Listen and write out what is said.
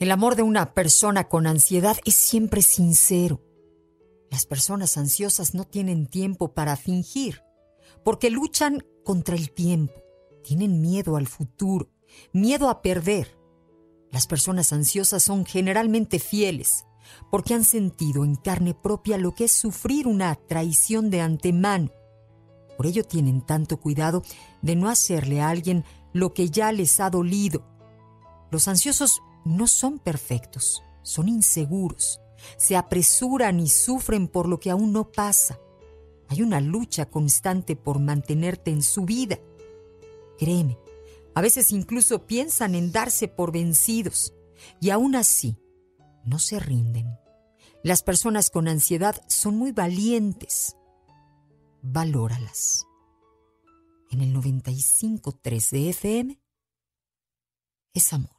El amor de una persona con ansiedad es siempre sincero. Las personas ansiosas no tienen tiempo para fingir, porque luchan contra el tiempo, tienen miedo al futuro, miedo a perder. Las personas ansiosas son generalmente fieles, porque han sentido en carne propia lo que es sufrir una traición de antemano. Por ello tienen tanto cuidado de no hacerle a alguien lo que ya les ha dolido. Los ansiosos no son perfectos, son inseguros, se apresuran y sufren por lo que aún no pasa. Hay una lucha constante por mantenerte en su vida. Créeme, a veces incluso piensan en darse por vencidos y aún así no se rinden. Las personas con ansiedad son muy valientes. Valóralas. En el 95.3 de FM es amor.